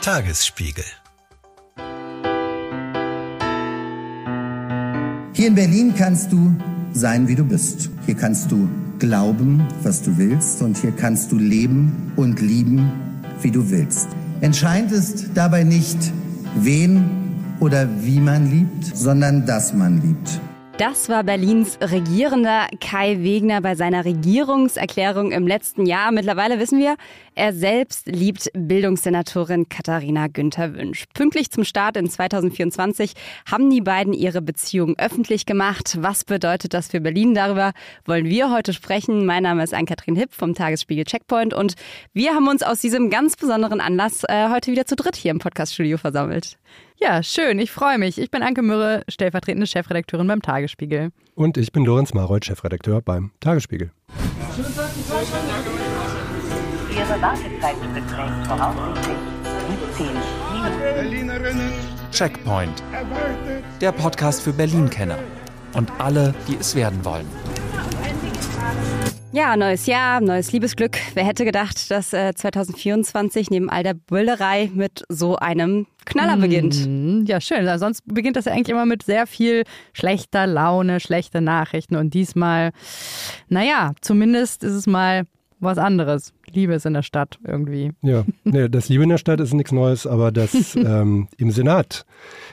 Tagesspiegel. Hier in Berlin kannst du sein, wie du bist. Hier kannst du glauben, was du willst. Und hier kannst du leben und lieben, wie du willst. Entscheidend ist dabei nicht, wen oder wie man liebt, sondern dass man liebt. Das war Berlins Regierender Kai Wegner bei seiner Regierungserklärung im letzten Jahr. Mittlerweile wissen wir, er selbst liebt Bildungssenatorin Katharina Günther Wünsch. Pünktlich zum Start in 2024 haben die beiden ihre Beziehung öffentlich gemacht. Was bedeutet das für Berlin? Darüber wollen wir heute sprechen. Mein Name ist Ann-Kathrin Hipp vom Tagesspiegel Checkpoint und wir haben uns aus diesem ganz besonderen Anlass äh, heute wieder zu dritt hier im Podcaststudio versammelt. Ja, schön. Ich freue mich. Ich bin Anke Mürre, stellvertretende Chefredakteurin beim Tagesspiegel. Und ich bin Lorenz Marold, Chefredakteur beim Tagesspiegel. Ihre Wartezeit beträgt voraussichtlich 17 Minuten. Checkpoint. Der Podcast für Berlin-Kenner und alle, die es werden wollen. Ja, neues Jahr, neues Liebesglück. Wer hätte gedacht, dass äh, 2024 neben all der Bullerei mit so einem Knaller beginnt? Mhm, Ja, schön. Also Sonst beginnt das ja eigentlich immer mit sehr viel schlechter Laune, schlechte Nachrichten. Und diesmal, naja, zumindest ist es mal was anderes. Liebe ist in der Stadt irgendwie. Ja, nee, das Liebe in der Stadt ist nichts Neues, aber dass ähm, im Senat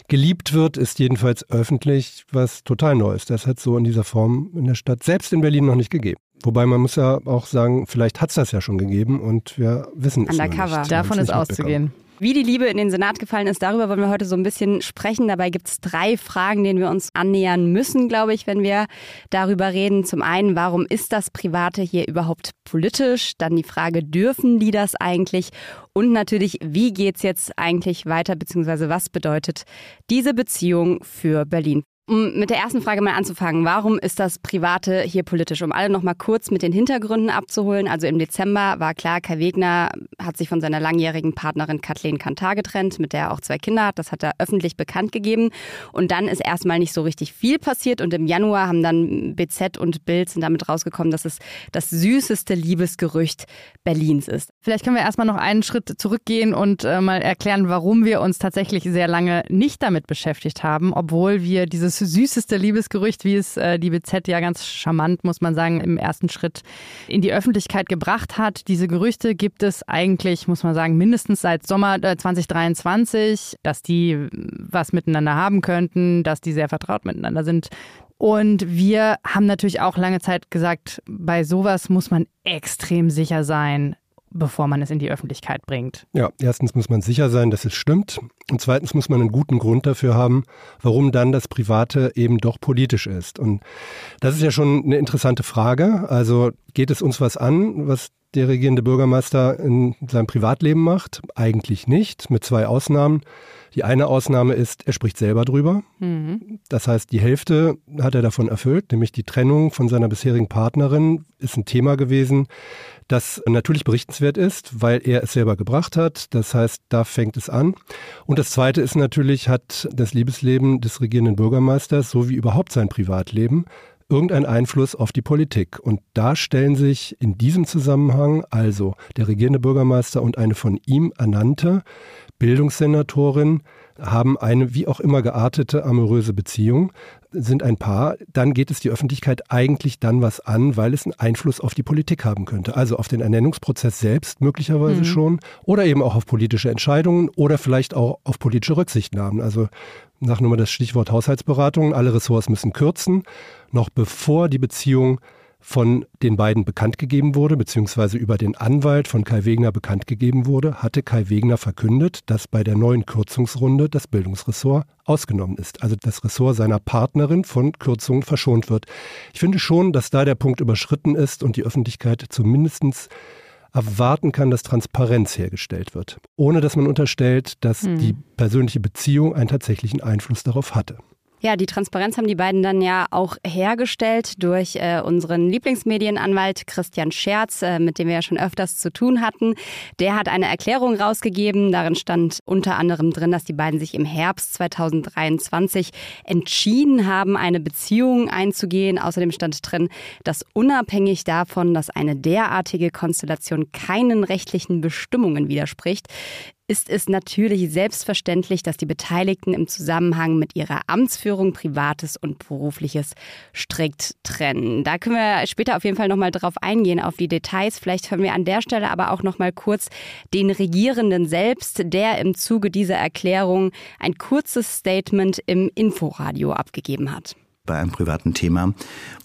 geliebt wird, ist jedenfalls öffentlich was total Neues. Das hat so in dieser Form in der Stadt, selbst in Berlin, noch nicht gegeben. Wobei man muss ja auch sagen, vielleicht hat es das ja schon gegeben und wir wissen es Undercover. nicht. Haben's Davon ist auszugehen. Wie die Liebe in den Senat gefallen ist, darüber wollen wir heute so ein bisschen sprechen. Dabei gibt es drei Fragen, denen wir uns annähern müssen, glaube ich, wenn wir darüber reden. Zum einen, warum ist das Private hier überhaupt politisch? Dann die Frage, dürfen die das eigentlich? Und natürlich, wie geht's jetzt eigentlich weiter, beziehungsweise was bedeutet diese Beziehung für Berlin? Um mit der ersten Frage mal anzufangen, warum ist das Private hier politisch? Um alle noch mal kurz mit den Hintergründen abzuholen. Also im Dezember war klar, Kai Wegner hat sich von seiner langjährigen Partnerin Kathleen Kantar getrennt, mit der er auch zwei Kinder hat. Das hat er öffentlich bekannt gegeben. Und dann ist erstmal nicht so richtig viel passiert. Und im Januar haben dann BZ und Bild sind damit rausgekommen, dass es das süßeste Liebesgerücht Berlins ist. Vielleicht können wir erstmal noch einen Schritt zurückgehen und äh, mal erklären, warum wir uns tatsächlich sehr lange nicht damit beschäftigt haben, obwohl wir dieses süßeste Liebesgerücht, wie es äh, die BZ ja ganz charmant, muss man sagen, im ersten Schritt in die Öffentlichkeit gebracht hat. Diese Gerüchte gibt es eigentlich, muss man sagen, mindestens seit Sommer äh, 2023, dass die was miteinander haben könnten, dass die sehr vertraut miteinander sind. Und wir haben natürlich auch lange Zeit gesagt, bei sowas muss man extrem sicher sein, bevor man es in die Öffentlichkeit bringt. Ja, erstens muss man sicher sein, dass es stimmt. Und zweitens muss man einen guten Grund dafür haben, warum dann das Private eben doch politisch ist. Und das ist ja schon eine interessante Frage. Also geht es uns was an, was der regierende Bürgermeister in seinem Privatleben macht? Eigentlich nicht, mit zwei Ausnahmen. Die eine Ausnahme ist, er spricht selber drüber. Das heißt, die Hälfte hat er davon erfüllt, nämlich die Trennung von seiner bisherigen Partnerin ist ein Thema gewesen, das natürlich berichtenswert ist, weil er es selber gebracht hat. Das heißt, da fängt es an. Und das Zweite ist natürlich, hat das Liebesleben des regierenden Bürgermeisters sowie überhaupt sein Privatleben irgendeinen Einfluss auf die Politik. Und da stellen sich in diesem Zusammenhang also der regierende Bürgermeister und eine von ihm ernannte Bildungssenatorin haben eine wie auch immer geartete amoröse Beziehung, sind ein Paar, dann geht es die Öffentlichkeit eigentlich dann was an, weil es einen Einfluss auf die Politik haben könnte. Also auf den Ernennungsprozess selbst möglicherweise schon oder eben auch auf politische Entscheidungen oder vielleicht auch auf politische Rücksichtnahmen. Also nach nur mal das Stichwort Haushaltsberatungen, alle Ressorts müssen kürzen, noch bevor die Beziehung von den beiden bekannt gegeben wurde, beziehungsweise über den Anwalt von Kai Wegner bekannt gegeben wurde, hatte Kai Wegner verkündet, dass bei der neuen Kürzungsrunde das Bildungsressort ausgenommen ist. Also das Ressort seiner Partnerin von Kürzungen verschont wird. Ich finde schon, dass da der Punkt überschritten ist und die Öffentlichkeit zumindestens erwarten kann, dass Transparenz hergestellt wird, ohne dass man unterstellt, dass die persönliche Beziehung einen tatsächlichen Einfluss darauf hatte. Ja, die Transparenz haben die beiden dann ja auch hergestellt durch äh, unseren Lieblingsmedienanwalt Christian Scherz, äh, mit dem wir ja schon öfters zu tun hatten. Der hat eine Erklärung rausgegeben. Darin stand unter anderem drin, dass die beiden sich im Herbst 2023 entschieden haben, eine Beziehung einzugehen. Außerdem stand drin, dass unabhängig davon, dass eine derartige Konstellation keinen rechtlichen Bestimmungen widerspricht, ist es natürlich selbstverständlich, dass die Beteiligten im Zusammenhang mit ihrer Amtsführung Privates und Berufliches strikt trennen. Da können wir später auf jeden Fall nochmal drauf eingehen, auf die Details. Vielleicht hören wir an der Stelle aber auch nochmal kurz den Regierenden selbst, der im Zuge dieser Erklärung ein kurzes Statement im Inforadio abgegeben hat bei einem privaten Thema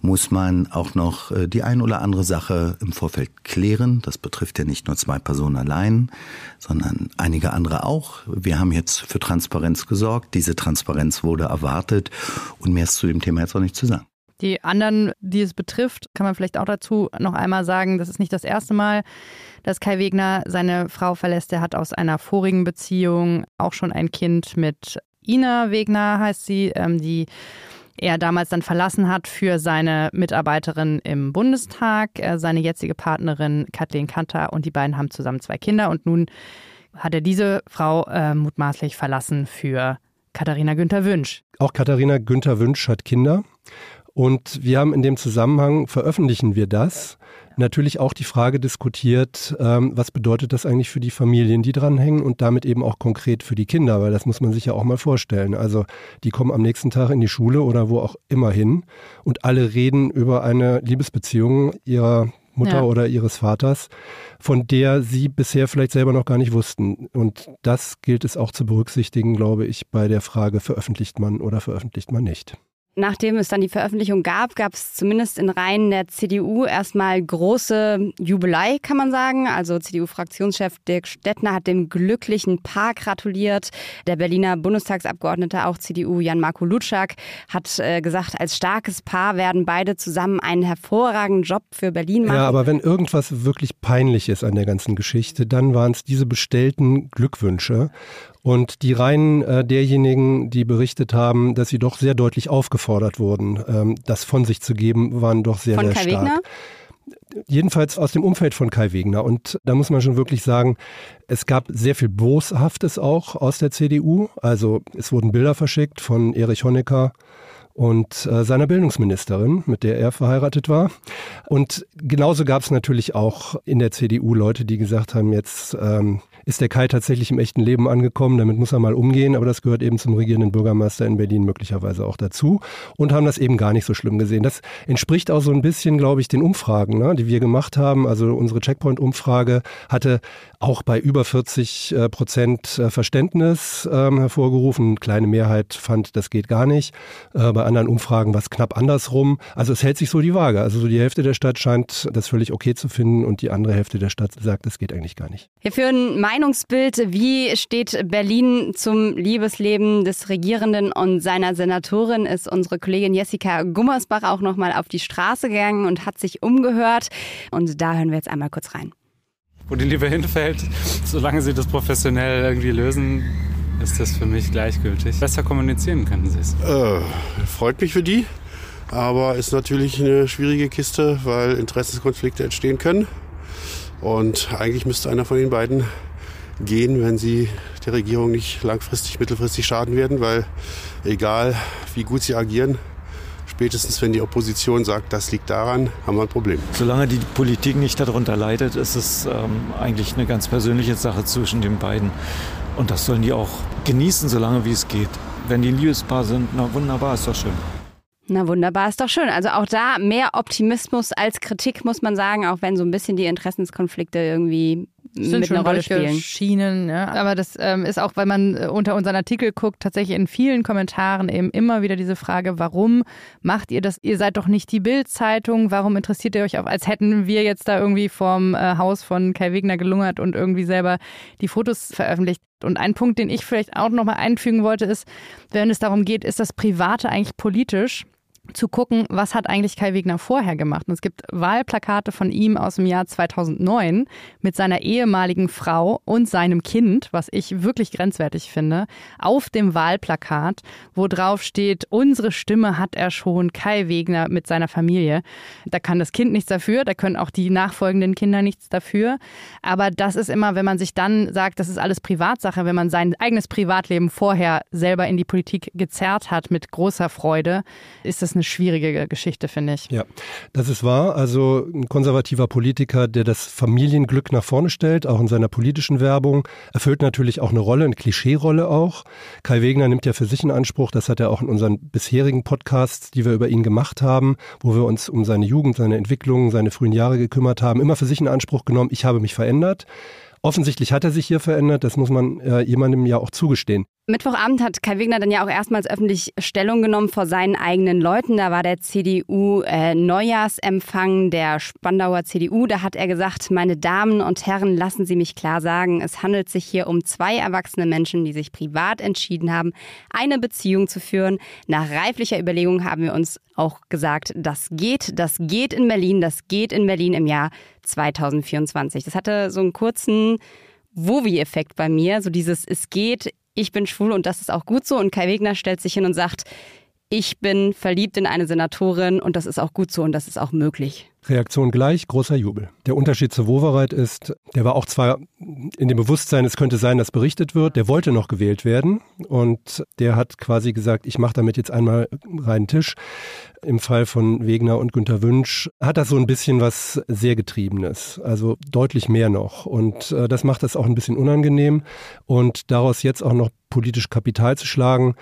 muss man auch noch äh, die ein oder andere Sache im Vorfeld klären. Das betrifft ja nicht nur zwei Personen allein, sondern einige andere auch. Wir haben jetzt für Transparenz gesorgt. Diese Transparenz wurde erwartet und mehr ist zu dem Thema jetzt auch nicht zu sagen. Die anderen, die es betrifft, kann man vielleicht auch dazu noch einmal sagen, das ist nicht das erste Mal, dass Kai Wegner seine Frau verlässt. Er hat aus einer vorigen Beziehung auch schon ein Kind mit Ina Wegner, heißt sie, ähm, die er damals dann verlassen hat für seine Mitarbeiterin im Bundestag, äh, seine jetzige Partnerin Kathleen Kanter und die beiden haben zusammen zwei Kinder und nun hat er diese Frau äh, mutmaßlich verlassen für Katharina Günther Wünsch. Auch Katharina Günther Wünsch hat Kinder und wir haben in dem Zusammenhang, veröffentlichen wir das, natürlich auch die Frage diskutiert, ähm, was bedeutet das eigentlich für die Familien, die dranhängen und damit eben auch konkret für die Kinder, weil das muss man sich ja auch mal vorstellen. Also die kommen am nächsten Tag in die Schule oder wo auch immer hin und alle reden über eine Liebesbeziehung ihrer Mutter ja. oder ihres Vaters, von der sie bisher vielleicht selber noch gar nicht wussten. Und das gilt es auch zu berücksichtigen, glaube ich, bei der Frage, veröffentlicht man oder veröffentlicht man nicht. Nachdem es dann die Veröffentlichung gab, gab es zumindest in Reihen der CDU erstmal große Jubelei, kann man sagen. Also CDU-Fraktionschef Dirk Stettner hat dem glücklichen Paar gratuliert. Der Berliner Bundestagsabgeordnete, auch CDU, Jan-Marco Lutschak, hat äh, gesagt, als starkes Paar werden beide zusammen einen hervorragenden Job für Berlin machen. Ja, aber wenn irgendwas wirklich peinlich ist an der ganzen Geschichte, dann waren es diese bestellten Glückwünsche. Und die Reihen äh, derjenigen, die berichtet haben, dass sie doch sehr deutlich aufgefordert wurden, ähm, das von sich zu geben, waren doch sehr, von sehr Kai stark. Wegner? Jedenfalls aus dem Umfeld von Kai Wegner. Und da muss man schon wirklich sagen, es gab sehr viel Boshaftes auch aus der CDU. Also es wurden Bilder verschickt von Erich Honecker und äh, seiner Bildungsministerin, mit der er verheiratet war. Und genauso gab es natürlich auch in der CDU Leute, die gesagt haben, jetzt ähm, ist der Kai tatsächlich im echten Leben angekommen. Damit muss er mal umgehen, aber das gehört eben zum regierenden Bürgermeister in Berlin möglicherweise auch dazu und haben das eben gar nicht so schlimm gesehen. Das entspricht auch so ein bisschen, glaube ich, den Umfragen, ne, die wir gemacht haben. Also unsere Checkpoint-Umfrage hatte auch bei über 40 äh, Prozent äh, Verständnis ähm, hervorgerufen. Eine kleine Mehrheit fand, das geht gar nicht. Äh, bei anderen Umfragen war es knapp andersrum. Also es hält sich so die Waage. Also so die Hälfte der Stadt scheint das völlig okay zu finden und die andere Hälfte der Stadt sagt, das geht eigentlich gar nicht. Wir führen Meinungsbild. Wie steht Berlin zum Liebesleben des Regierenden und seiner Senatorin? Ist unsere Kollegin Jessica Gummersbach auch noch mal auf die Straße gegangen und hat sich umgehört. Und da hören wir jetzt einmal kurz rein. Wo die Liebe hinfällt, solange sie das professionell irgendwie lösen, ist das für mich gleichgültig. Besser kommunizieren könnten sie es. Äh, freut mich für die, aber ist natürlich eine schwierige Kiste, weil Interessenskonflikte entstehen können. Und eigentlich müsste einer von den beiden gehen, wenn sie der Regierung nicht langfristig, mittelfristig schaden werden, weil egal wie gut sie agieren, spätestens wenn die Opposition sagt, das liegt daran, haben wir ein Problem. Solange die Politik nicht darunter leidet, ist es ähm, eigentlich eine ganz persönliche Sache zwischen den beiden. Und das sollen die auch genießen, solange wie es geht. Wenn die ein Liebespaar sind, na wunderbar, ist doch schön. Na wunderbar, ist doch schön. Also auch da mehr Optimismus als Kritik, muss man sagen, auch wenn so ein bisschen die Interessenskonflikte irgendwie sind mit schon einer Rolle spielen. Schienen, ja. Aber das ähm, ist auch, weil man äh, unter unseren Artikel guckt, tatsächlich in vielen Kommentaren eben immer wieder diese Frage, warum macht ihr das? Ihr seid doch nicht die Bild-Zeitung, warum interessiert ihr euch auch, als hätten wir jetzt da irgendwie vorm äh, Haus von Kai Wegner gelungert und irgendwie selber die Fotos veröffentlicht. Und ein Punkt, den ich vielleicht auch nochmal einfügen wollte, ist, wenn es darum geht, ist das Private eigentlich politisch? Zu gucken, was hat eigentlich Kai Wegner vorher gemacht. Und es gibt Wahlplakate von ihm aus dem Jahr 2009 mit seiner ehemaligen Frau und seinem Kind, was ich wirklich grenzwertig finde, auf dem Wahlplakat, wo drauf steht, unsere Stimme hat er schon, Kai Wegner mit seiner Familie. Da kann das Kind nichts dafür, da können auch die nachfolgenden Kinder nichts dafür. Aber das ist immer, wenn man sich dann sagt, das ist alles Privatsache, wenn man sein eigenes Privatleben vorher selber in die Politik gezerrt hat mit großer Freude, ist das ist eine schwierige Geschichte, finde ich. Ja, das ist wahr. Also ein konservativer Politiker, der das Familienglück nach vorne stellt, auch in seiner politischen Werbung, erfüllt natürlich auch eine Rolle, eine Klischeerolle auch. Kai Wegner nimmt ja für sich in Anspruch, das hat er auch in unseren bisherigen Podcasts, die wir über ihn gemacht haben, wo wir uns um seine Jugend, seine Entwicklung, seine frühen Jahre gekümmert haben, immer für sich in Anspruch genommen, ich habe mich verändert. Offensichtlich hat er sich hier verändert, das muss man äh, jemandem ja auch zugestehen. Mittwochabend hat Kai Wegner dann ja auch erstmals öffentlich Stellung genommen vor seinen eigenen Leuten. Da war der CDU-Neujahrsempfang äh, der Spandauer CDU. Da hat er gesagt, meine Damen und Herren, lassen Sie mich klar sagen, es handelt sich hier um zwei erwachsene Menschen, die sich privat entschieden haben, eine Beziehung zu führen. Nach reiflicher Überlegung haben wir uns auch gesagt, das geht, das geht in Berlin, das geht in Berlin im Jahr 2024. Das hatte so einen kurzen Wovi-Effekt bei mir, so dieses Es geht, ich bin schwul und das ist auch gut so. Und Kai Wegner stellt sich hin und sagt, ich bin verliebt in eine Senatorin und das ist auch gut so und das ist auch möglich. Reaktion gleich, großer Jubel. Der Unterschied zu Wowereit ist, der war auch zwar in dem Bewusstsein, es könnte sein, dass berichtet wird, der wollte noch gewählt werden und der hat quasi gesagt, ich mache damit jetzt einmal reinen Tisch. Im Fall von Wegner und Günter Wünsch hat das so ein bisschen was sehr Getriebenes, also deutlich mehr noch. Und äh, das macht das auch ein bisschen unangenehm. Und daraus jetzt auch noch politisch Kapital zu schlagen,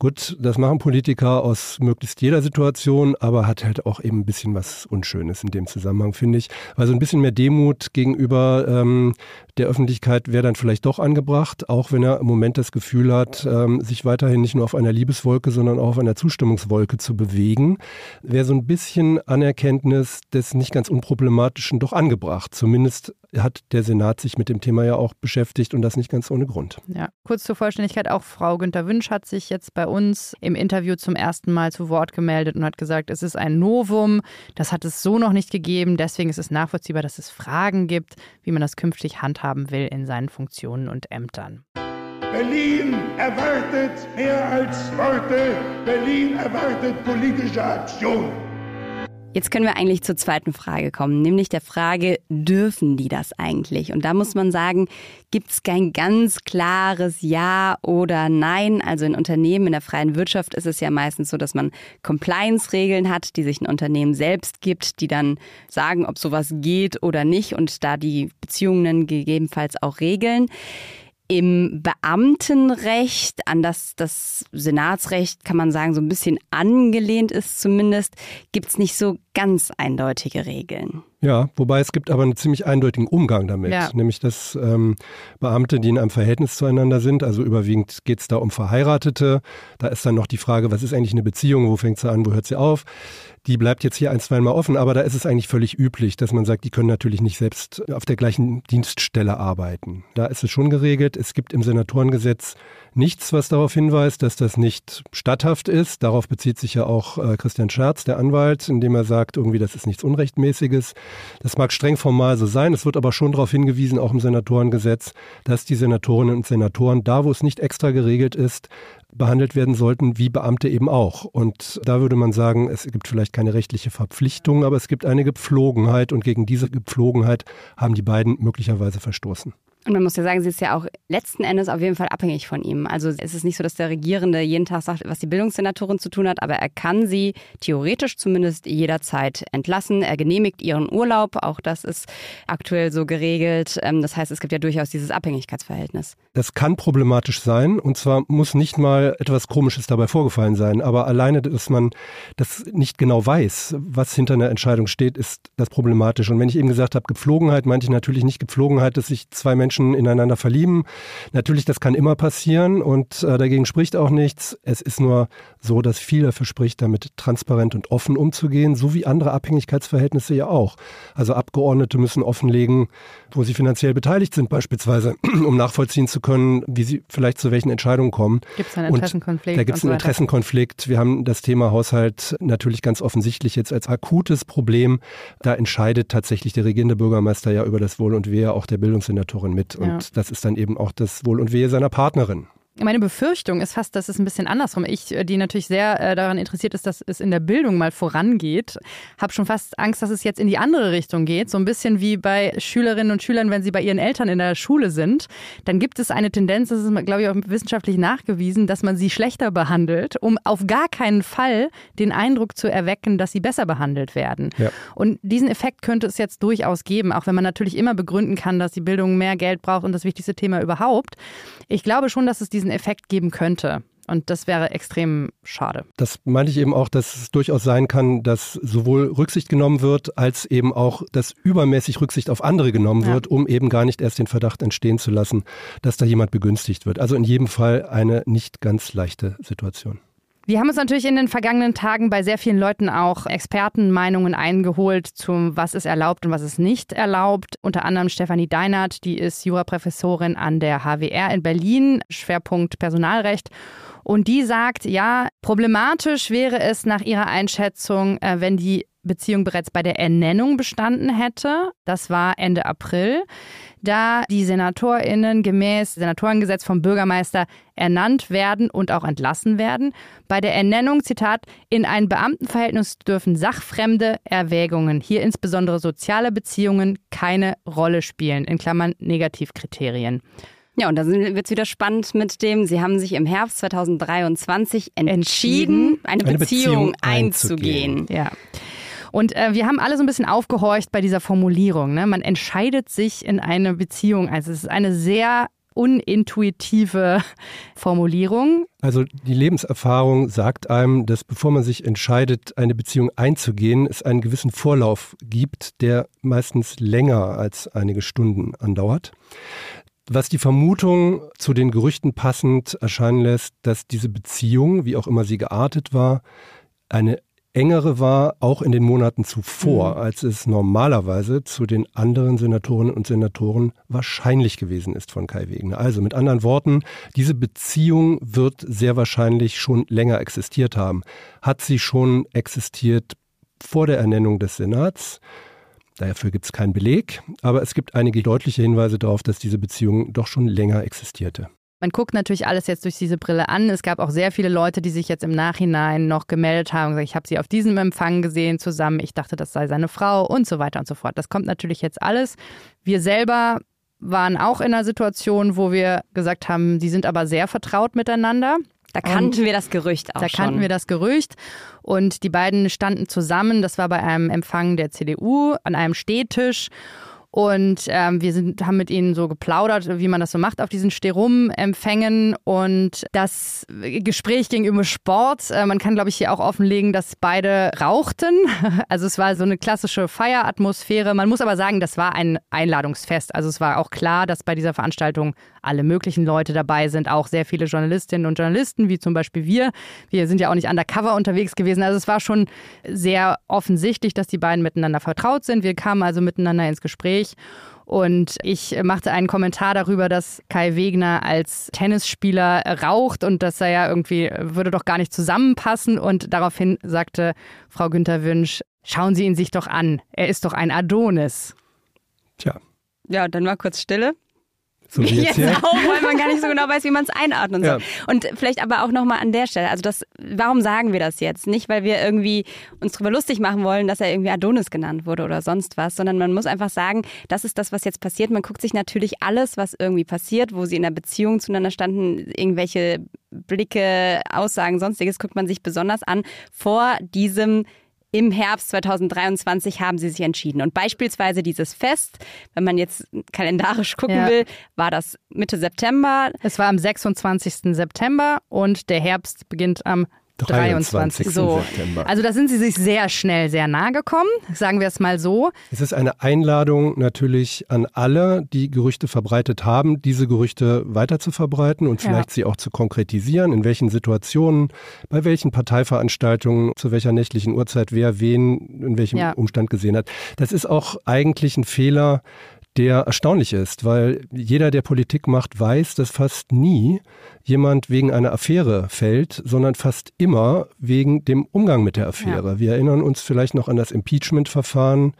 Gut, das machen Politiker aus möglichst jeder Situation, aber hat halt auch eben ein bisschen was Unschönes in dem Zusammenhang, finde ich. Also ein bisschen mehr Demut gegenüber ähm, der Öffentlichkeit wäre dann vielleicht doch angebracht, auch wenn er im Moment das Gefühl hat, ähm, sich weiterhin nicht nur auf einer Liebeswolke, sondern auch auf einer Zustimmungswolke zu bewegen, wäre so ein bisschen Anerkenntnis des nicht ganz unproblematischen doch angebracht. Zumindest hat der Senat sich mit dem Thema ja auch beschäftigt und das nicht ganz ohne Grund. Ja, kurz zur Vollständigkeit, auch Frau Günter Wünsch hat sich jetzt bei uns im Interview zum ersten Mal zu Wort gemeldet und hat gesagt, es ist ein Novum, das hat es so noch nicht gegeben, deswegen ist es nachvollziehbar, dass es Fragen gibt, wie man das künftig handhaben will in seinen Funktionen und Ämtern. Berlin erwartet mehr als Worte, Berlin erwartet politische Aktion. Jetzt können wir eigentlich zur zweiten Frage kommen, nämlich der Frage, dürfen die das eigentlich? Und da muss man sagen, gibt es kein ganz klares Ja oder Nein. Also in Unternehmen, in der freien Wirtschaft ist es ja meistens so, dass man Compliance-Regeln hat, die sich ein Unternehmen selbst gibt, die dann sagen, ob sowas geht oder nicht und da die Beziehungen gegebenenfalls auch regeln. Im Beamtenrecht, an das das Senatsrecht, kann man sagen, so ein bisschen angelehnt ist zumindest, gibt es nicht so ganz eindeutige Regeln. Ja, wobei es gibt aber einen ziemlich eindeutigen Umgang damit, ja. nämlich dass ähm, Beamte, die in einem Verhältnis zueinander sind, also überwiegend geht es da um Verheiratete, da ist dann noch die Frage, was ist eigentlich eine Beziehung, wo fängt sie an, wo hört sie auf, die bleibt jetzt hier ein, zwei Mal offen, aber da ist es eigentlich völlig üblich, dass man sagt, die können natürlich nicht selbst auf der gleichen Dienststelle arbeiten. Da ist es schon geregelt, es gibt im Senatorengesetz nichts, was darauf hinweist, dass das nicht statthaft ist. Darauf bezieht sich ja auch äh, Christian Scherz, der Anwalt, indem er sagt, irgendwie, das ist nichts Unrechtmäßiges. Das mag streng formal so sein. Es wird aber schon darauf hingewiesen, auch im Senatorengesetz, dass die Senatorinnen und Senatoren, da wo es nicht extra geregelt ist, behandelt werden sollten, wie Beamte eben auch. Und da würde man sagen, es gibt vielleicht keine rechtliche Verpflichtung, aber es gibt eine Gepflogenheit und gegen diese Gepflogenheit haben die beiden möglicherweise verstoßen. Und man muss ja sagen, sie ist ja auch letzten Endes auf jeden Fall abhängig von ihm. Also es ist nicht so, dass der Regierende jeden Tag sagt, was die Bildungssenatorin zu tun hat, aber er kann sie theoretisch zumindest jederzeit entlassen. Er genehmigt ihren Urlaub. Auch das ist aktuell so geregelt. Ähm, das heißt, es gibt ja durchaus dieses Abhängigkeitsverhältnis. Das kann problematisch sein. Und zwar muss nicht mal etwas Komisches dabei vorgefallen sein. Aber alleine, dass man das nicht genau weiß, was hinter einer Entscheidung steht, ist das problematisch. Und wenn ich eben gesagt habe, Gepflogenheit, meinte ich natürlich nicht Gepflogenheit, dass sich zwei Menschen Menschen ineinander verlieben. Natürlich, das kann immer passieren und äh, dagegen spricht auch nichts. Es ist nur so, dass viel dafür spricht, damit transparent und offen umzugehen, so wie andere Abhängigkeitsverhältnisse ja auch. Also Abgeordnete müssen offenlegen, wo sie finanziell beteiligt sind beispielsweise, um nachvollziehen zu können, wie sie vielleicht zu welchen Entscheidungen kommen. Gibt es einen Interessenkonflikt? Und da gibt es einen Interessenkonflikt. Wir haben das Thema Haushalt natürlich ganz offensichtlich jetzt als akutes Problem. Da entscheidet tatsächlich der regierende Bürgermeister ja über das Wohl und Wehe auch der Bildungssenatorin mit. Und ja. das ist dann eben auch das Wohl und Wehe seiner Partnerin. Meine Befürchtung ist fast, dass es ein bisschen andersrum. Ich, die natürlich sehr äh, daran interessiert ist, dass es in der Bildung mal vorangeht, habe schon fast Angst, dass es jetzt in die andere Richtung geht. So ein bisschen wie bei Schülerinnen und Schülern, wenn sie bei ihren Eltern in der Schule sind. Dann gibt es eine Tendenz, das ist, glaube ich, auch wissenschaftlich nachgewiesen, dass man sie schlechter behandelt, um auf gar keinen Fall den Eindruck zu erwecken, dass sie besser behandelt werden. Ja. Und diesen Effekt könnte es jetzt durchaus geben, auch wenn man natürlich immer begründen kann, dass die Bildung mehr Geld braucht und das wichtigste Thema überhaupt. Ich glaube schon, dass es diesen Effekt geben könnte. Und das wäre extrem schade. Das meine ich eben auch, dass es durchaus sein kann, dass sowohl Rücksicht genommen wird, als eben auch, dass übermäßig Rücksicht auf andere genommen ja. wird, um eben gar nicht erst den Verdacht entstehen zu lassen, dass da jemand begünstigt wird. Also in jedem Fall eine nicht ganz leichte Situation. Wir haben uns natürlich in den vergangenen Tagen bei sehr vielen Leuten auch Expertenmeinungen eingeholt zum, was ist erlaubt und was ist nicht erlaubt. Unter anderem Stefanie Deinert, die ist Juraprofessorin an der HWR in Berlin, Schwerpunkt Personalrecht. Und die sagt, ja, problematisch wäre es nach ihrer Einschätzung, äh, wenn die Beziehung bereits bei der Ernennung bestanden hätte. Das war Ende April, da die SenatorInnen gemäß Senatorengesetz vom Bürgermeister ernannt werden und auch entlassen werden. Bei der Ernennung, Zitat, in ein Beamtenverhältnis dürfen sachfremde Erwägungen, hier insbesondere soziale Beziehungen, keine Rolle spielen, in Klammern Negativkriterien. Ja, und da wird es wieder spannend mit dem, Sie haben sich im Herbst 2023 entschieden, entschieden eine, Beziehung, Beziehung einzugehen. einzugehen. Ja. Und äh, wir haben alle so ein bisschen aufgehorcht bei dieser Formulierung. Ne? Man entscheidet sich in eine Beziehung. Also es ist eine sehr unintuitive Formulierung. Also die Lebenserfahrung sagt einem, dass bevor man sich entscheidet, eine Beziehung einzugehen, es einen gewissen Vorlauf gibt, der meistens länger als einige Stunden andauert. Was die Vermutung zu den Gerüchten passend erscheinen lässt, dass diese Beziehung, wie auch immer sie geartet war, eine engere war, auch in den Monaten zuvor, mhm. als es normalerweise zu den anderen Senatorinnen und Senatoren wahrscheinlich gewesen ist von Kai Wegener. Also mit anderen Worten, diese Beziehung wird sehr wahrscheinlich schon länger existiert haben. Hat sie schon existiert vor der Ernennung des Senats? Dafür gibt es keinen Beleg, aber es gibt einige deutliche Hinweise darauf, dass diese Beziehung doch schon länger existierte. Man guckt natürlich alles jetzt durch diese Brille an. Es gab auch sehr viele Leute, die sich jetzt im Nachhinein noch gemeldet haben und gesagt, ich habe sie auf diesem Empfang gesehen zusammen, ich dachte, das sei seine Frau und so weiter und so fort. Das kommt natürlich jetzt alles. Wir selber waren auch in einer Situation, wo wir gesagt haben, die sind aber sehr vertraut miteinander. Da kannten und wir das Gerücht auch Da schon. kannten wir das Gerücht und die beiden standen zusammen. Das war bei einem Empfang der CDU an einem Stehtisch und ähm, wir sind, haben mit ihnen so geplaudert, wie man das so macht auf diesen Sterum-Empfängen. Und das Gespräch ging über Sport. Äh, man kann, glaube ich, hier auch offenlegen, dass beide rauchten. Also es war so eine klassische Feieratmosphäre. Man muss aber sagen, das war ein Einladungsfest. Also es war auch klar, dass bei dieser Veranstaltung alle möglichen Leute dabei sind, auch sehr viele Journalistinnen und Journalisten, wie zum Beispiel wir. Wir sind ja auch nicht undercover unterwegs gewesen. Also es war schon sehr offensichtlich, dass die beiden miteinander vertraut sind. Wir kamen also miteinander ins Gespräch. Und ich machte einen Kommentar darüber, dass Kai Wegner als Tennisspieler raucht und dass er ja irgendwie würde doch gar nicht zusammenpassen. Und daraufhin sagte Frau Günther Wünsch, schauen Sie ihn sich doch an. Er ist doch ein Adonis. Tja. Ja, dann war kurz Stille. So wie jetzt, jetzt auch, weil man gar nicht so genau weiß, wie man es einordnen soll. Ja. Und vielleicht aber auch nochmal an der Stelle, also das, warum sagen wir das jetzt? Nicht, weil wir irgendwie uns drüber lustig machen wollen, dass er irgendwie Adonis genannt wurde oder sonst was, sondern man muss einfach sagen, das ist das, was jetzt passiert. Man guckt sich natürlich alles, was irgendwie passiert, wo sie in einer Beziehung zueinander standen, irgendwelche Blicke, Aussagen, sonstiges, guckt man sich besonders an vor diesem im Herbst 2023 haben sie sich entschieden. Und beispielsweise dieses Fest, wenn man jetzt kalendarisch gucken ja. will, war das Mitte September. Es war am 26. September und der Herbst beginnt am 23. So. September. Also da sind sie sich sehr schnell sehr nahe gekommen, sagen wir es mal so. Es ist eine Einladung natürlich an alle, die Gerüchte verbreitet haben, diese Gerüchte weiter zu verbreiten und vielleicht ja. sie auch zu konkretisieren, in welchen Situationen, bei welchen Parteiveranstaltungen, zu welcher nächtlichen Uhrzeit wer wen in welchem ja. Umstand gesehen hat. Das ist auch eigentlich ein Fehler, der erstaunlich ist, weil jeder, der Politik macht, weiß, dass fast nie jemand wegen einer Affäre fällt, sondern fast immer wegen dem Umgang mit der Affäre. Ja. Wir erinnern uns vielleicht noch an das Impeachment-Verfahren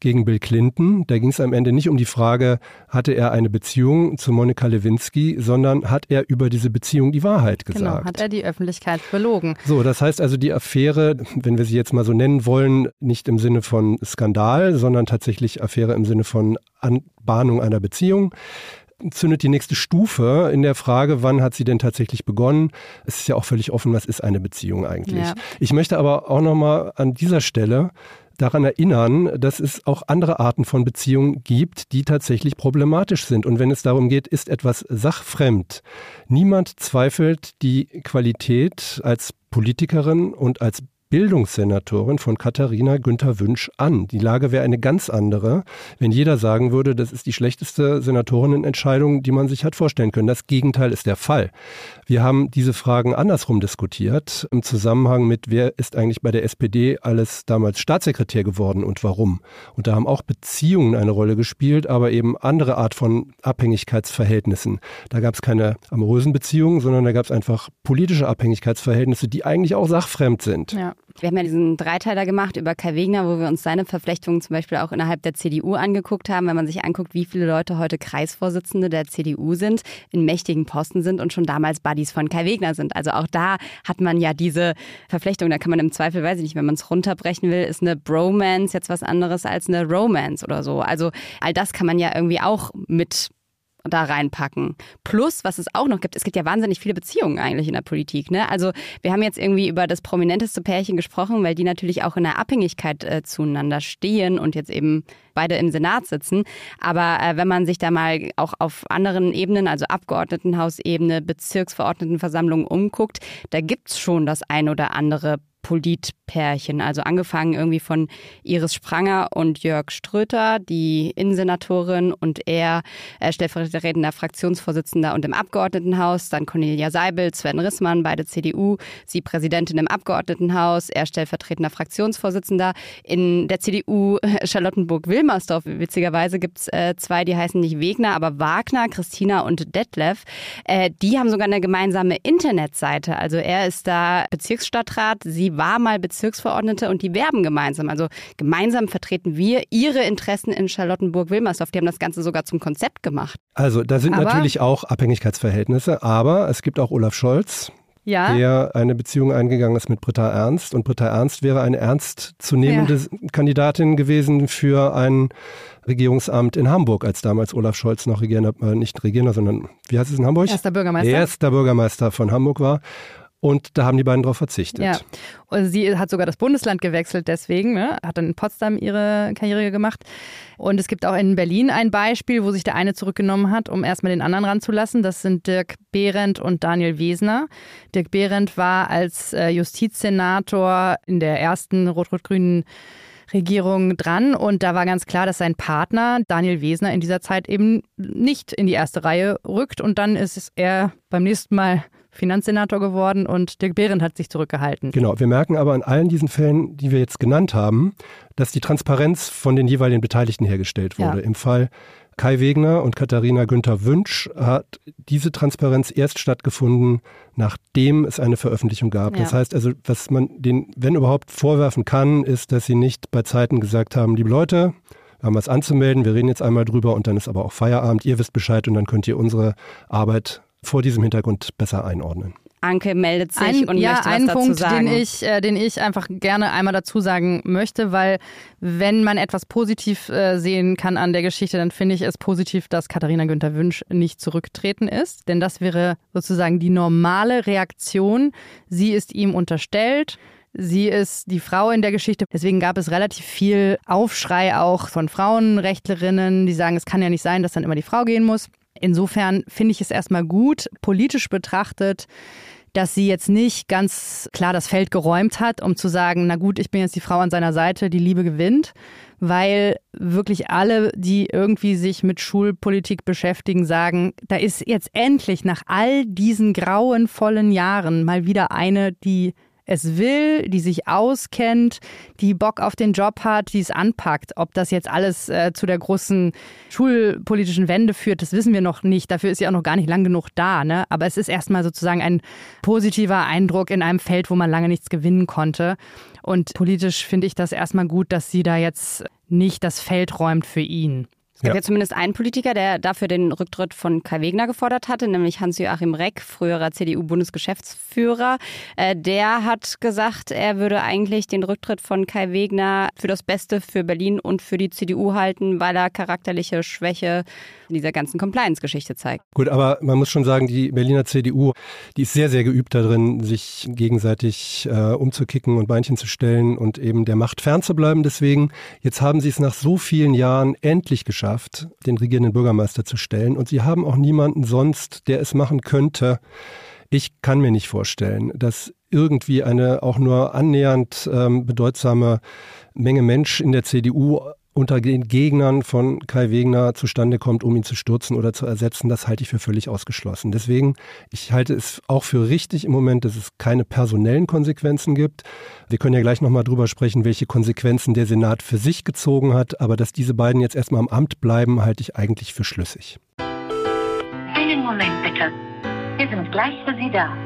gegen Bill Clinton. Da ging es am Ende nicht um die Frage, hatte er eine Beziehung zu Monika Lewinsky, sondern hat er über diese Beziehung die Wahrheit genau, gesagt. Genau, hat er die Öffentlichkeit belogen. So, das heißt also die Affäre, wenn wir sie jetzt mal so nennen wollen, nicht im Sinne von Skandal, sondern tatsächlich Affäre im Sinne von Anbahnung einer Beziehung zündet die nächste Stufe in der Frage, wann hat sie denn tatsächlich begonnen? Es ist ja auch völlig offen, was ist eine Beziehung eigentlich. Ja. Ich möchte aber auch nochmal an dieser Stelle daran erinnern, dass es auch andere Arten von Beziehungen gibt, die tatsächlich problematisch sind. Und wenn es darum geht, ist etwas sachfremd. Niemand zweifelt die Qualität als Politikerin und als Bildungssenatorin von Katharina Günther Wünsch an. Die Lage wäre eine ganz andere, wenn jeder sagen würde, das ist die schlechteste Senatorinnenentscheidung, die man sich hat vorstellen können. Das Gegenteil ist der Fall. Wir haben diese Fragen andersrum diskutiert im Zusammenhang mit, wer ist eigentlich bei der SPD alles damals Staatssekretär geworden und warum. Und da haben auch Beziehungen eine Rolle gespielt, aber eben andere Art von Abhängigkeitsverhältnissen. Da gab es keine amorösen Beziehungen, sondern da gab es einfach politische Abhängigkeitsverhältnisse, die eigentlich auch sachfremd sind. Ja. Wir haben ja diesen Dreiteiler gemacht über Kai Wegner, wo wir uns seine Verflechtungen zum Beispiel auch innerhalb der CDU angeguckt haben. Wenn man sich anguckt, wie viele Leute heute Kreisvorsitzende der CDU sind, in mächtigen Posten sind und schon damals Buddies von Kai Wegner sind. Also auch da hat man ja diese Verflechtung. Da kann man im Zweifel, weiß ich nicht, wenn man es runterbrechen will, ist eine Bromance jetzt was anderes als eine Romance oder so. Also all das kann man ja irgendwie auch mit da reinpacken. Plus, was es auch noch gibt, es gibt ja wahnsinnig viele Beziehungen eigentlich in der Politik. Ne? Also wir haben jetzt irgendwie über das prominenteste Pärchen gesprochen, weil die natürlich auch in der Abhängigkeit äh, zueinander stehen und jetzt eben beide im Senat sitzen. Aber äh, wenn man sich da mal auch auf anderen Ebenen, also Abgeordnetenhausebene, Bezirksverordnetenversammlungen umguckt, da gibt es schon das ein oder andere Politpärchen. Also angefangen irgendwie von Iris Spranger und Jörg Ströter, die Innensenatorin und er äh, stellvertretender Fraktionsvorsitzender und im Abgeordnetenhaus. Dann Cornelia Seibel, Sven Rissmann, beide CDU. Sie Präsidentin im Abgeordnetenhaus, er stellvertretender Fraktionsvorsitzender. In der CDU Charlottenburg-Wilmersdorf, witzigerweise gibt es äh, zwei, die heißen nicht Wegner, aber Wagner, Christina und Detlef. Äh, die haben sogar eine gemeinsame Internetseite. Also er ist da Bezirksstadtrat, sie war mal Bezirksverordnete und die werben gemeinsam. Also gemeinsam vertreten wir ihre Interessen in Charlottenburg-Wilmersdorf. Die haben das Ganze sogar zum Konzept gemacht. Also da sind aber, natürlich auch Abhängigkeitsverhältnisse, aber es gibt auch Olaf Scholz, ja. der eine Beziehung eingegangen ist mit Britta Ernst. Und Britta Ernst wäre eine ernstzunehmende ja. Kandidatin gewesen für ein Regierungsamt in Hamburg, als damals Olaf Scholz noch Regierender, äh, nicht Regierender, sondern wie heißt es in Hamburg? Erster Bürgermeister. Erster Bürgermeister von Hamburg war. Und da haben die beiden darauf verzichtet. Ja. Und sie hat sogar das Bundesland gewechselt deswegen, ne? hat dann in Potsdam ihre Karriere gemacht. Und es gibt auch in Berlin ein Beispiel, wo sich der eine zurückgenommen hat, um erstmal den anderen ranzulassen. Das sind Dirk Behrendt und Daniel Wesner. Dirk Behrendt war als äh, Justizsenator in der ersten rot-rot-grünen Regierung dran und da war ganz klar, dass sein Partner Daniel Wesner in dieser Zeit eben nicht in die erste Reihe rückt und dann ist er beim nächsten Mal Finanzsenator geworden und Dirk Behrendt hat sich zurückgehalten. Genau, wir merken aber an allen diesen Fällen, die wir jetzt genannt haben, dass die Transparenz von den jeweiligen Beteiligten hergestellt wurde. Ja. Im Fall Kai Wegner und Katharina Günther Wünsch hat diese Transparenz erst stattgefunden, nachdem es eine Veröffentlichung gab. Ja. Das heißt also, was man den, wenn überhaupt, vorwerfen kann, ist, dass sie nicht bei Zeiten gesagt haben, liebe Leute, wir haben was anzumelden, wir reden jetzt einmal drüber und dann ist aber auch Feierabend, ihr wisst Bescheid und dann könnt ihr unsere Arbeit vor diesem Hintergrund besser einordnen. Anke meldet sich ein, und ja, möchte was einen dazu Punkt, sagen. Den ich, äh, den ich einfach gerne einmal dazu sagen möchte, weil wenn man etwas positiv äh, sehen kann an der Geschichte, dann finde ich es positiv, dass Katharina Günther Wünsch nicht zurücktreten ist. Denn das wäre sozusagen die normale Reaktion. Sie ist ihm unterstellt. Sie ist die Frau in der Geschichte. Deswegen gab es relativ viel Aufschrei auch von Frauenrechtlerinnen, die sagen, es kann ja nicht sein, dass dann immer die Frau gehen muss. Insofern finde ich es erstmal gut, politisch betrachtet, dass sie jetzt nicht ganz klar das Feld geräumt hat, um zu sagen, na gut, ich bin jetzt die Frau an seiner Seite, die Liebe gewinnt, weil wirklich alle, die irgendwie sich mit Schulpolitik beschäftigen, sagen, da ist jetzt endlich nach all diesen grauenvollen Jahren mal wieder eine, die es will, die sich auskennt, die Bock auf den Job hat, die es anpackt. Ob das jetzt alles äh, zu der großen schulpolitischen Wende führt, das wissen wir noch nicht. Dafür ist sie auch noch gar nicht lang genug da. Ne? Aber es ist erstmal sozusagen ein positiver Eindruck in einem Feld, wo man lange nichts gewinnen konnte. Und politisch finde ich das erstmal gut, dass sie da jetzt nicht das Feld räumt für ihn. Es gibt ja. ja zumindest einen Politiker, der dafür den Rücktritt von Kai Wegner gefordert hatte, nämlich Hans-Joachim Reck, früherer CDU-Bundesgeschäftsführer. Äh, der hat gesagt, er würde eigentlich den Rücktritt von Kai Wegner für das Beste für Berlin und für die CDU halten, weil er charakterliche Schwäche in dieser ganzen Compliance-Geschichte zeigt. Gut, aber man muss schon sagen, die Berliner CDU, die ist sehr, sehr geübt darin, sich gegenseitig äh, umzukicken und Beinchen zu stellen und eben der Macht fernzubleiben. Deswegen, jetzt haben sie es nach so vielen Jahren endlich geschafft, geschafft, den regierenden Bürgermeister zu stellen. Und sie haben auch niemanden sonst, der es machen könnte. Ich kann mir nicht vorstellen, dass irgendwie eine auch nur annähernd ähm, bedeutsame Menge Mensch in der CDU unter den Gegnern von Kai Wegner zustande kommt, um ihn zu stürzen oder zu ersetzen, das halte ich für völlig ausgeschlossen. Deswegen, ich halte es auch für richtig im Moment, dass es keine personellen Konsequenzen gibt. Wir können ja gleich nochmal drüber sprechen, welche Konsequenzen der Senat für sich gezogen hat, aber dass diese beiden jetzt erstmal am Amt bleiben, halte ich eigentlich für schlüssig. Einen Moment bitte. Wir sind gleich für Sie da.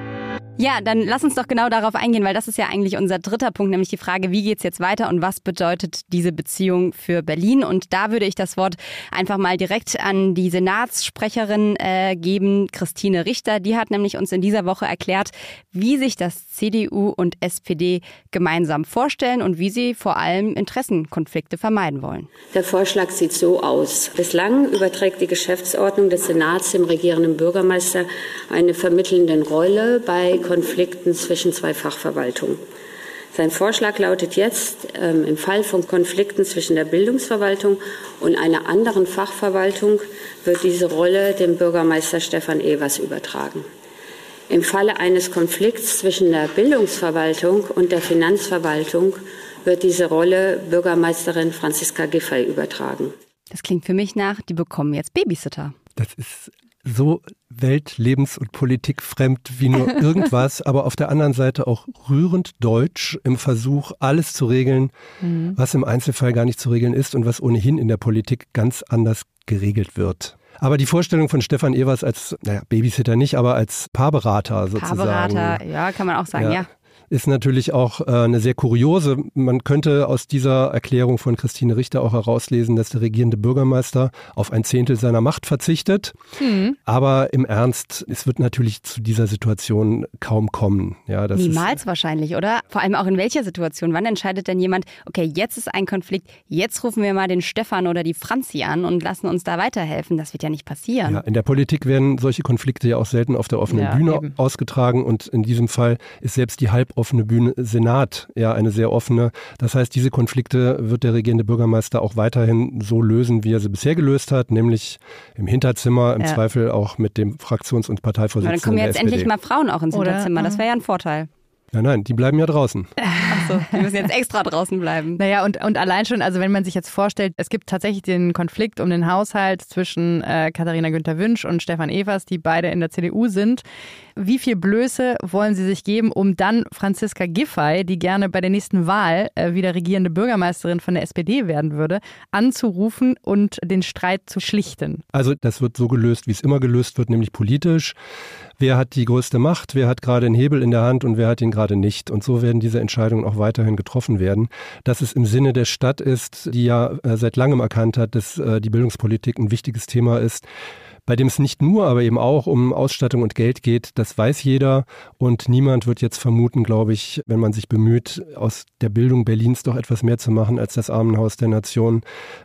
Ja, dann lass uns doch genau darauf eingehen, weil das ist ja eigentlich unser dritter Punkt, nämlich die Frage, wie geht's jetzt weiter und was bedeutet diese Beziehung für Berlin? Und da würde ich das Wort einfach mal direkt an die Senatssprecherin äh, geben, Christine Richter. Die hat nämlich uns in dieser Woche erklärt, wie sich das CDU und SPD gemeinsam vorstellen und wie sie vor allem Interessenkonflikte vermeiden wollen. Der Vorschlag sieht so aus. Bislang überträgt die Geschäftsordnung des Senats dem regierenden Bürgermeister eine vermittelnde Rolle bei Konflikten zwischen zwei Fachverwaltungen. Sein Vorschlag lautet jetzt, ähm, im Fall von Konflikten zwischen der Bildungsverwaltung und einer anderen Fachverwaltung wird diese Rolle dem Bürgermeister Stefan Evers übertragen. Im Falle eines Konflikts zwischen der Bildungsverwaltung und der Finanzverwaltung wird diese Rolle Bürgermeisterin Franziska Giffey übertragen. Das klingt für mich nach, die bekommen jetzt Babysitter. Das ist so welt-, lebens- und politikfremd wie nur irgendwas, aber auf der anderen Seite auch rührend deutsch im Versuch, alles zu regeln, mhm. was im Einzelfall gar nicht zu regeln ist und was ohnehin in der Politik ganz anders geregelt wird. Aber die Vorstellung von Stefan Evers als, naja, Babysitter nicht, aber als Paarberater sozusagen. Paarberater, ja, kann man auch sagen, ja. ja ist natürlich auch äh, eine sehr kuriose. Man könnte aus dieser Erklärung von Christine Richter auch herauslesen, dass der regierende Bürgermeister auf ein Zehntel seiner Macht verzichtet. Mhm. Aber im Ernst, es wird natürlich zu dieser Situation kaum kommen. Ja, Niemals ist, wahrscheinlich, oder? Vor allem auch in welcher Situation? Wann entscheidet denn jemand, okay, jetzt ist ein Konflikt, jetzt rufen wir mal den Stefan oder die Franzi an und lassen uns da weiterhelfen? Das wird ja nicht passieren. Ja, in der Politik werden solche Konflikte ja auch selten auf der offenen ja, Bühne eben. ausgetragen und in diesem Fall ist selbst die halb offene Bühne Senat ja eine sehr offene. Das heißt, diese Konflikte wird der regierende Bürgermeister auch weiterhin so lösen, wie er sie bisher gelöst hat, nämlich im Hinterzimmer, im ja. Zweifel auch mit dem Fraktions- und Parteivorsitzenden. Aber dann kommen jetzt endlich mal Frauen auch ins Oder? Hinterzimmer. Das wäre ja ein Vorteil. Nein, nein, die bleiben ja draußen. Achso, die müssen jetzt extra draußen bleiben. Naja, und, und allein schon, also wenn man sich jetzt vorstellt, es gibt tatsächlich den Konflikt um den Haushalt zwischen äh, Katharina Günther Wünsch und Stefan Evers, die beide in der CDU sind. Wie viel Blöße wollen Sie sich geben, um dann Franziska Giffey, die gerne bei der nächsten Wahl äh, wieder regierende Bürgermeisterin von der SPD werden würde, anzurufen und den Streit zu schlichten? Also das wird so gelöst, wie es immer gelöst wird, nämlich politisch. Wer hat die größte Macht? Wer hat gerade den Hebel in der Hand und wer hat ihn gerade nicht? Und so werden diese Entscheidungen auch weiterhin getroffen werden. Dass es im Sinne der Stadt ist, die ja äh, seit langem erkannt hat, dass äh, die Bildungspolitik ein wichtiges Thema ist, bei dem es nicht nur, aber eben auch um Ausstattung und Geld geht. Das weiß jeder und niemand wird jetzt vermuten, glaube ich, wenn man sich bemüht, aus der Bildung Berlins doch etwas mehr zu machen als das Armenhaus der Nation,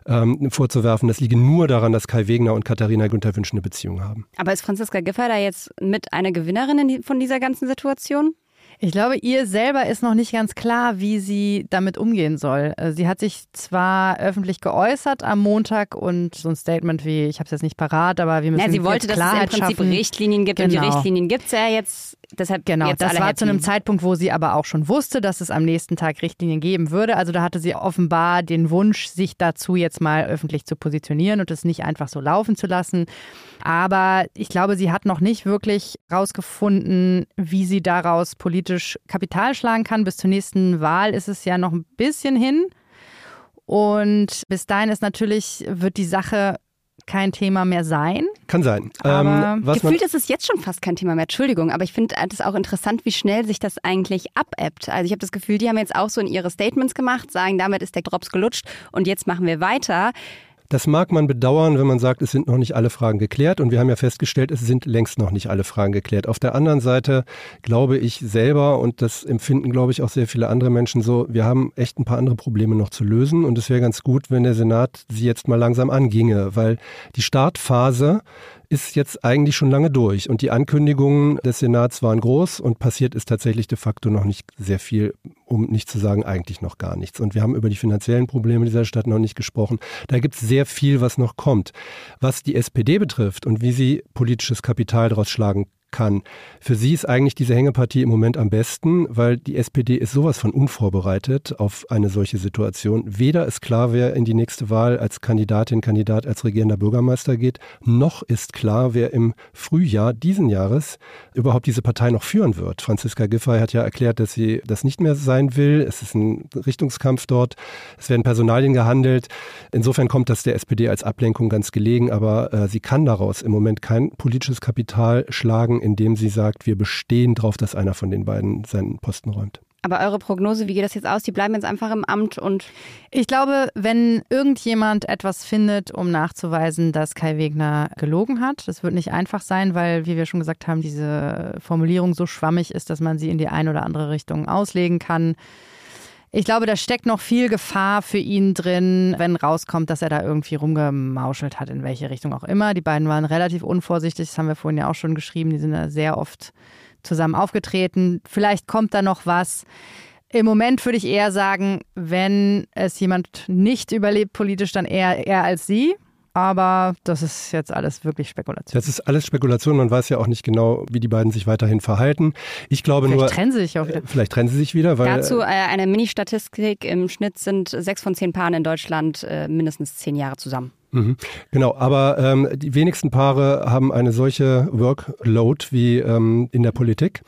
ähm, vorzuwerfen. Das liege nur daran, dass Kai Wegner und Katharina Günther Wünsch eine Beziehung haben. Aber ist Franziska Giffey da jetzt mit einer Gewinnerin von dieser ganzen Situation? Ich glaube, ihr selber ist noch nicht ganz klar, wie sie damit umgehen soll. Äh, sie hat sich zwar öffentlich geäußert am Montag und so ein Statement wie, ich habe es jetzt nicht parat, aber wir müssen ja, sie wollte, dass Klarheit es im Prinzip schaffen. Richtlinien gibt genau. und die genau. Richtlinien gibt es ja jetzt deshalb Genau, jetzt das war happy. zu einem Zeitpunkt, wo sie aber auch schon wusste, dass es am nächsten Tag Richtlinien geben würde. Also da hatte sie offenbar den Wunsch, sich dazu jetzt mal öffentlich zu positionieren und es nicht einfach so laufen zu lassen. Aber ich glaube, sie hat noch nicht wirklich rausgefunden, wie sie daraus politisch Kapital schlagen kann. Bis zur nächsten Wahl ist es ja noch ein bisschen hin. Und bis dahin ist natürlich, wird die Sache kein Thema mehr sein. Kann sein. Aber ähm, Gefühlt ist es jetzt schon fast kein Thema mehr. Entschuldigung, aber ich finde es auch interessant, wie schnell sich das eigentlich abebbt. Also ich habe das Gefühl, die haben jetzt auch so in ihre Statements gemacht, sagen, damit ist der Drops gelutscht und jetzt machen wir weiter. Das mag man bedauern, wenn man sagt, es sind noch nicht alle Fragen geklärt. Und wir haben ja festgestellt, es sind längst noch nicht alle Fragen geklärt. Auf der anderen Seite glaube ich selber, und das empfinden, glaube ich, auch sehr viele andere Menschen so, wir haben echt ein paar andere Probleme noch zu lösen. Und es wäre ganz gut, wenn der Senat sie jetzt mal langsam anginge, weil die Startphase ist jetzt eigentlich schon lange durch und die Ankündigungen des Senats waren groß und passiert ist tatsächlich de facto noch nicht sehr viel, um nicht zu sagen eigentlich noch gar nichts. Und wir haben über die finanziellen Probleme dieser Stadt noch nicht gesprochen. Da gibt es sehr viel, was noch kommt. Was die SPD betrifft und wie sie politisches Kapital daraus schlagen kann. Für sie ist eigentlich diese Hängepartie im Moment am besten, weil die SPD ist sowas von unvorbereitet auf eine solche Situation. Weder ist klar, wer in die nächste Wahl als Kandidatin, Kandidat, als regierender Bürgermeister geht, noch ist klar, wer im Frühjahr diesen Jahres überhaupt diese Partei noch führen wird. Franziska Giffey hat ja erklärt, dass sie das nicht mehr sein will. Es ist ein Richtungskampf dort. Es werden Personalien gehandelt. Insofern kommt das der SPD als Ablenkung ganz gelegen, aber äh, sie kann daraus im Moment kein politisches Kapital schlagen, indem sie sagt, wir bestehen darauf, dass einer von den beiden seinen Posten räumt. Aber eure Prognose, wie geht das jetzt aus? Die bleiben jetzt einfach im Amt und Ich glaube, wenn irgendjemand etwas findet, um nachzuweisen, dass Kai Wegner gelogen hat, das wird nicht einfach sein, weil, wie wir schon gesagt haben, diese Formulierung so schwammig ist, dass man sie in die eine oder andere Richtung auslegen kann. Ich glaube, da steckt noch viel Gefahr für ihn drin, wenn rauskommt, dass er da irgendwie rumgemauschelt hat, in welche Richtung auch immer. Die beiden waren relativ unvorsichtig, das haben wir vorhin ja auch schon geschrieben. Die sind da sehr oft zusammen aufgetreten. Vielleicht kommt da noch was. Im Moment würde ich eher sagen, wenn es jemand nicht überlebt politisch, dann eher er als sie. Aber das ist jetzt alles wirklich Spekulation. Das ist alles Spekulation. Man weiß ja auch nicht genau, wie die beiden sich weiterhin verhalten. Ich glaube Vielleicht nur. trennen sie sich auch wieder. Vielleicht trennen sie sich wieder, weil. dazu äh, eine Mini-Statistik. Im Schnitt sind sechs von zehn Paaren in Deutschland äh, mindestens zehn Jahre zusammen. Mhm. Genau, aber ähm, die wenigsten Paare haben eine solche Workload wie ähm, in der Politik.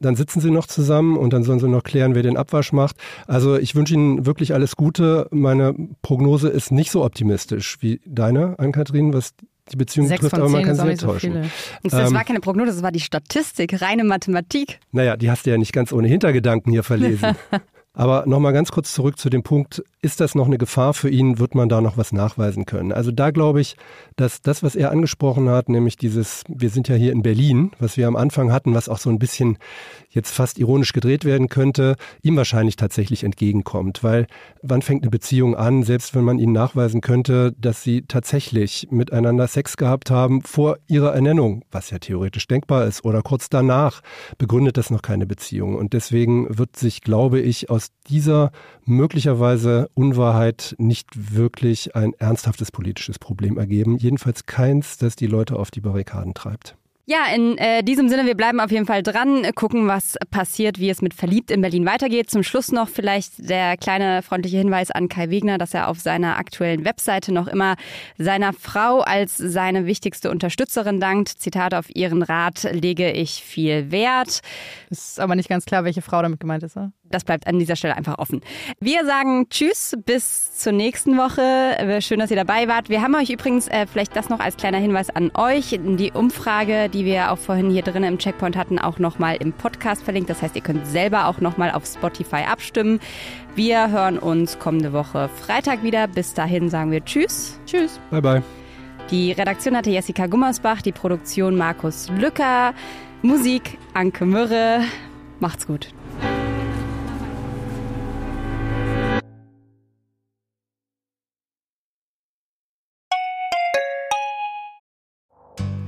Dann sitzen sie noch zusammen und dann sollen sie noch klären, wer den Abwasch macht. Also ich wünsche Ihnen wirklich alles Gute. Meine Prognose ist nicht so optimistisch wie deine, Ann-Kathrin, was die Beziehung Sechs betrifft, von aber man zehn kann sie nicht so täuschen. Und das Ähm, war keine Prognose, das war die Statistik, reine Mathematik. Naja, die hast du ja nicht ganz ohne Hintergedanken hier verlesen. Aber nochmal ganz kurz zurück zu dem Punkt, ist das noch eine Gefahr für ihn, wird man da noch was nachweisen können? Also da glaube ich, dass das, was er angesprochen hat, nämlich dieses, wir sind ja hier in Berlin, was wir am Anfang hatten, was auch so ein bisschen jetzt fast ironisch gedreht werden könnte, ihm wahrscheinlich tatsächlich entgegenkommt. Weil wann fängt eine Beziehung an, selbst wenn man ihnen nachweisen könnte, dass sie tatsächlich miteinander Sex gehabt haben vor ihrer Ernennung, was ja theoretisch denkbar ist, oder kurz danach, begründet das noch keine Beziehung. Und deswegen wird sich, glaube ich, aus dieser möglicherweise Unwahrheit nicht wirklich ein ernsthaftes politisches Problem ergeben. Jedenfalls keins, das die Leute auf die Barrikaden treibt. Ja, in äh, diesem Sinne, wir bleiben auf jeden Fall dran, gucken, was passiert, wie es mit Verliebt in Berlin weitergeht. Zum Schluss noch vielleicht der kleine freundliche Hinweis an Kai Wegner, dass er auf seiner aktuellen Webseite noch immer seiner Frau als seine wichtigste Unterstützerin dankt. Zitat, auf ihren Rat lege ich viel Wert. Ist aber nicht ganz klar, welche Frau damit gemeint ist. Oder? Das bleibt an dieser Stelle einfach offen. Wir sagen Tschüss, bis zur nächsten Woche. Schön, dass ihr dabei wart. Wir haben euch übrigens, äh, vielleicht das noch als kleiner Hinweis an euch, die Umfrage, die wir auch vorhin hier drinnen im Checkpoint hatten, auch nochmal im Podcast verlinkt. Das heißt, ihr könnt selber auch nochmal auf Spotify abstimmen. Wir hören uns kommende Woche Freitag wieder. Bis dahin sagen wir Tschüss. Tschüss. Bye, bye. Die Redaktion hatte Jessica Gummersbach, die Produktion Markus Lücker, Musik Anke Mürre. Macht's gut.